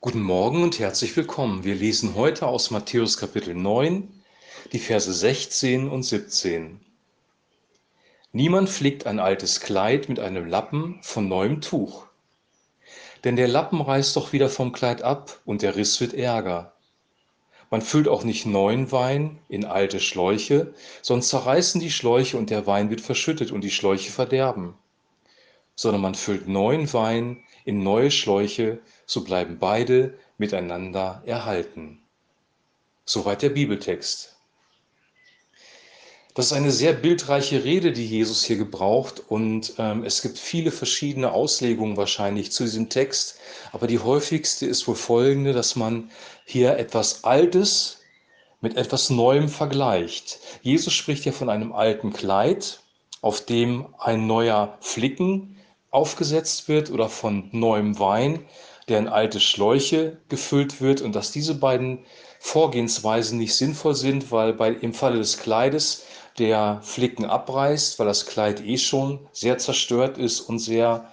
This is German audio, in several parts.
Guten Morgen und herzlich willkommen. Wir lesen heute aus Matthäus Kapitel 9, die Verse 16 und 17. Niemand flickt ein altes Kleid mit einem Lappen von neuem Tuch. Denn der Lappen reißt doch wieder vom Kleid ab und der Riss wird ärger. Man füllt auch nicht neuen Wein in alte Schläuche, sonst zerreißen die Schläuche und der Wein wird verschüttet und die Schläuche verderben. Sondern man füllt neuen Wein in neue Schläuche, so bleiben beide miteinander erhalten. Soweit der Bibeltext. Das ist eine sehr bildreiche Rede, die Jesus hier gebraucht und ähm, es gibt viele verschiedene Auslegungen wahrscheinlich zu diesem Text, aber die häufigste ist wohl folgende, dass man hier etwas Altes mit etwas Neuem vergleicht. Jesus spricht ja von einem alten Kleid, auf dem ein neuer Flicken aufgesetzt wird oder von neuem Wein, der in alte Schläuche gefüllt wird und dass diese beiden Vorgehensweisen nicht sinnvoll sind, weil bei, im Falle des Kleides der Flicken abreißt, weil das Kleid eh schon sehr zerstört ist und sehr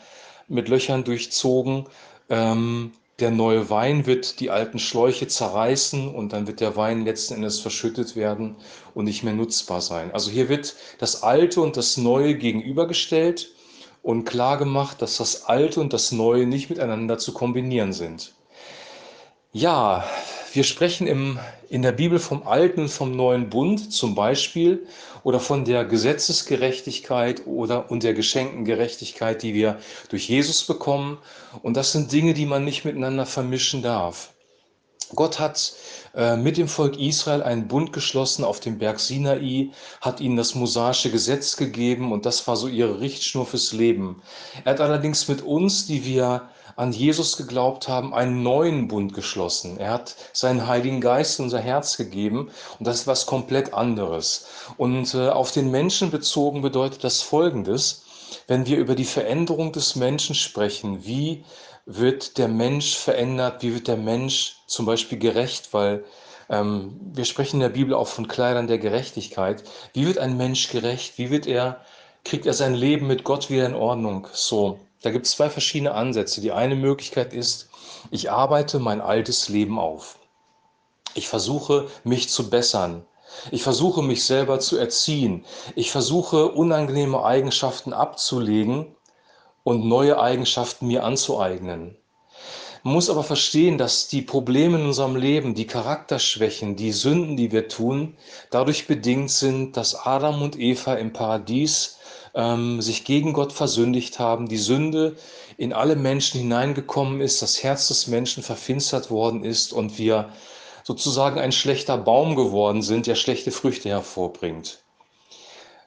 mit Löchern durchzogen. Ähm, der neue Wein wird die alten Schläuche zerreißen und dann wird der Wein letzten Endes verschüttet werden und nicht mehr nutzbar sein. Also hier wird das Alte und das Neue gegenübergestellt und klar gemacht, dass das Alte und das Neue nicht miteinander zu kombinieren sind. Ja, wir sprechen im, in der Bibel vom Alten und vom Neuen Bund zum Beispiel oder von der Gesetzesgerechtigkeit oder und der geschenkten Gerechtigkeit, die wir durch Jesus bekommen. Und das sind Dinge, die man nicht miteinander vermischen darf. Gott hat äh, mit dem Volk Israel einen Bund geschlossen auf dem Berg Sinai, hat ihnen das mosaische Gesetz gegeben und das war so ihre Richtschnur fürs Leben. Er hat allerdings mit uns, die wir an Jesus geglaubt haben, einen neuen Bund geschlossen. Er hat seinen Heiligen Geist in unser Herz gegeben und das ist was komplett anderes. Und äh, auf den Menschen bezogen bedeutet das Folgendes, wenn wir über die Veränderung des Menschen sprechen, wie wird der Mensch verändert, wie wird der Mensch zum Beispiel gerecht, weil ähm, wir sprechen in der Bibel auch von Kleidern der Gerechtigkeit. Wie wird ein Mensch gerecht? Wie wird er, kriegt er sein Leben mit Gott wieder in Ordnung? So, da gibt es zwei verschiedene Ansätze. Die eine Möglichkeit ist, ich arbeite mein altes Leben auf. Ich versuche, mich zu bessern. Ich versuche, mich selber zu erziehen. Ich versuche, unangenehme Eigenschaften abzulegen und neue Eigenschaften mir anzueignen. Man muss aber verstehen, dass die Probleme in unserem Leben, die Charakterschwächen, die Sünden, die wir tun, dadurch bedingt sind, dass Adam und Eva im Paradies ähm, sich gegen Gott versündigt haben, die Sünde in alle Menschen hineingekommen ist, das Herz des Menschen verfinstert worden ist und wir sozusagen ein schlechter Baum geworden sind, der schlechte Früchte hervorbringt.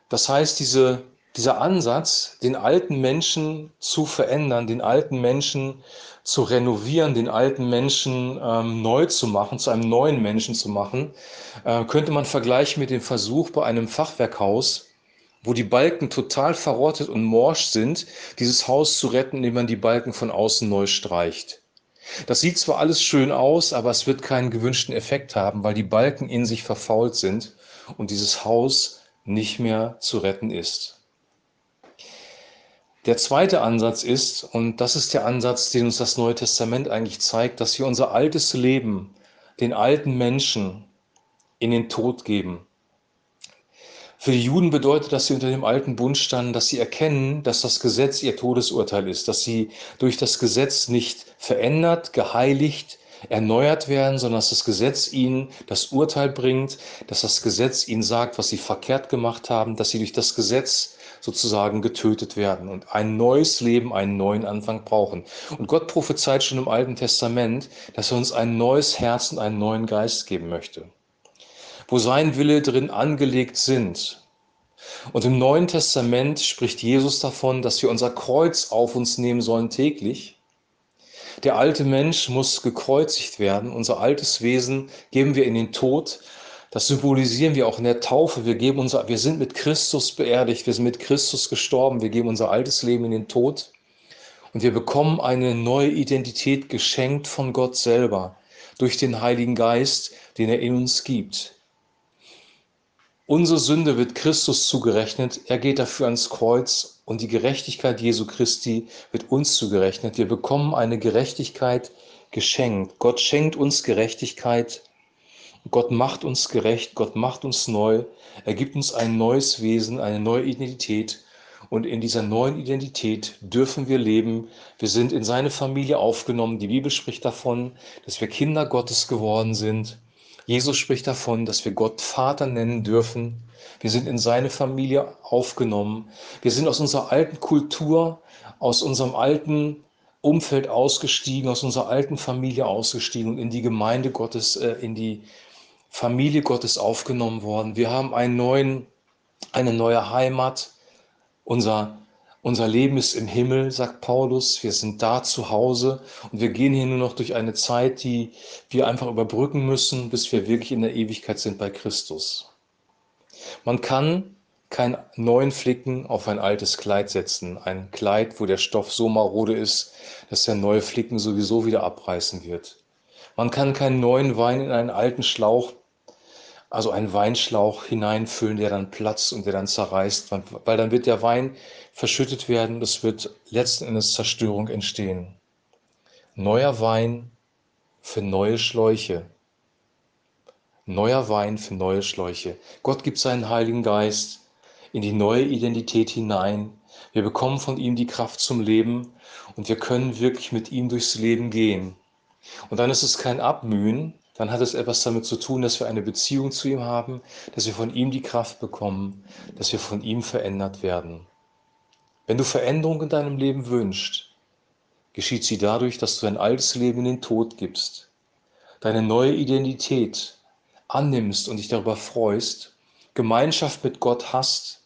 Das heißt, diese dieser Ansatz, den alten Menschen zu verändern, den alten Menschen zu renovieren, den alten Menschen ähm, neu zu machen, zu einem neuen Menschen zu machen, äh, könnte man vergleichen mit dem Versuch bei einem Fachwerkhaus, wo die Balken total verrottet und morsch sind, dieses Haus zu retten, indem man die Balken von außen neu streicht. Das sieht zwar alles schön aus, aber es wird keinen gewünschten Effekt haben, weil die Balken in sich verfault sind und dieses Haus nicht mehr zu retten ist. Der zweite Ansatz ist, und das ist der Ansatz, den uns das Neue Testament eigentlich zeigt, dass wir unser altes Leben, den alten Menschen in den Tod geben. Für die Juden bedeutet, dass sie unter dem alten Bund standen, dass sie erkennen, dass das Gesetz ihr Todesurteil ist, dass sie durch das Gesetz nicht verändert, geheiligt, erneuert werden, sondern dass das Gesetz ihnen das Urteil bringt, dass das Gesetz ihnen sagt, was sie verkehrt gemacht haben, dass sie durch das Gesetz sozusagen getötet werden und ein neues Leben, einen neuen Anfang brauchen. Und Gott prophezeit schon im Alten Testament, dass er uns ein neues Herz und einen neuen Geist geben möchte, wo sein Wille drin angelegt sind. Und im Neuen Testament spricht Jesus davon, dass wir unser Kreuz auf uns nehmen sollen täglich. Der alte Mensch muss gekreuzigt werden. Unser altes Wesen geben wir in den Tod das symbolisieren wir auch in der Taufe. Wir, geben unser, wir sind mit Christus beerdigt, wir sind mit Christus gestorben, wir geben unser altes Leben in den Tod und wir bekommen eine neue Identität geschenkt von Gott selber durch den Heiligen Geist, den er in uns gibt. Unsere Sünde wird Christus zugerechnet, er geht dafür ans Kreuz und die Gerechtigkeit Jesu Christi wird uns zugerechnet. Wir bekommen eine Gerechtigkeit, geschenkt. Gott schenkt uns Gerechtigkeit. Gott macht uns gerecht. Gott macht uns neu. Er gibt uns ein neues Wesen, eine neue Identität. Und in dieser neuen Identität dürfen wir leben. Wir sind in seine Familie aufgenommen. Die Bibel spricht davon, dass wir Kinder Gottes geworden sind. Jesus spricht davon, dass wir Gott Vater nennen dürfen. Wir sind in seine Familie aufgenommen. Wir sind aus unserer alten Kultur, aus unserem alten Umfeld ausgestiegen, aus unserer alten Familie ausgestiegen und in die Gemeinde Gottes, äh, in die Familie Gottes aufgenommen worden. Wir haben einen neuen, eine neue Heimat. Unser, unser Leben ist im Himmel, sagt Paulus. Wir sind da zu Hause und wir gehen hier nur noch durch eine Zeit, die wir einfach überbrücken müssen, bis wir wirklich in der Ewigkeit sind bei Christus. Man kann keinen neuen Flicken auf ein altes Kleid setzen. Ein Kleid, wo der Stoff so marode ist, dass der neue Flicken sowieso wieder abreißen wird. Man kann keinen neuen Wein in einen alten Schlauch, also einen Weinschlauch hineinfüllen, der dann platzt und der dann zerreißt, weil dann wird der Wein verschüttet werden, es wird letzten Endes Zerstörung entstehen. Neuer Wein für neue Schläuche. Neuer Wein für neue Schläuche. Gott gibt seinen Heiligen Geist in die neue Identität hinein. Wir bekommen von ihm die Kraft zum Leben und wir können wirklich mit ihm durchs Leben gehen. Und dann ist es kein Abmühen, dann hat es etwas damit zu tun, dass wir eine Beziehung zu ihm haben, dass wir von ihm die Kraft bekommen, dass wir von ihm verändert werden. Wenn du Veränderung in deinem Leben wünschst, geschieht sie dadurch, dass du dein altes Leben in den Tod gibst, deine neue Identität annimmst und dich darüber freust, Gemeinschaft mit Gott hast,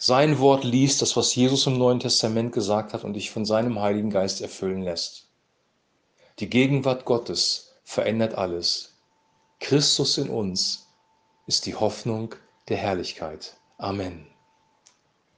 sein Wort liest, das, was Jesus im Neuen Testament gesagt hat und dich von seinem Heiligen Geist erfüllen lässt. Die Gegenwart Gottes verändert alles. Christus in uns ist die Hoffnung der Herrlichkeit. Amen.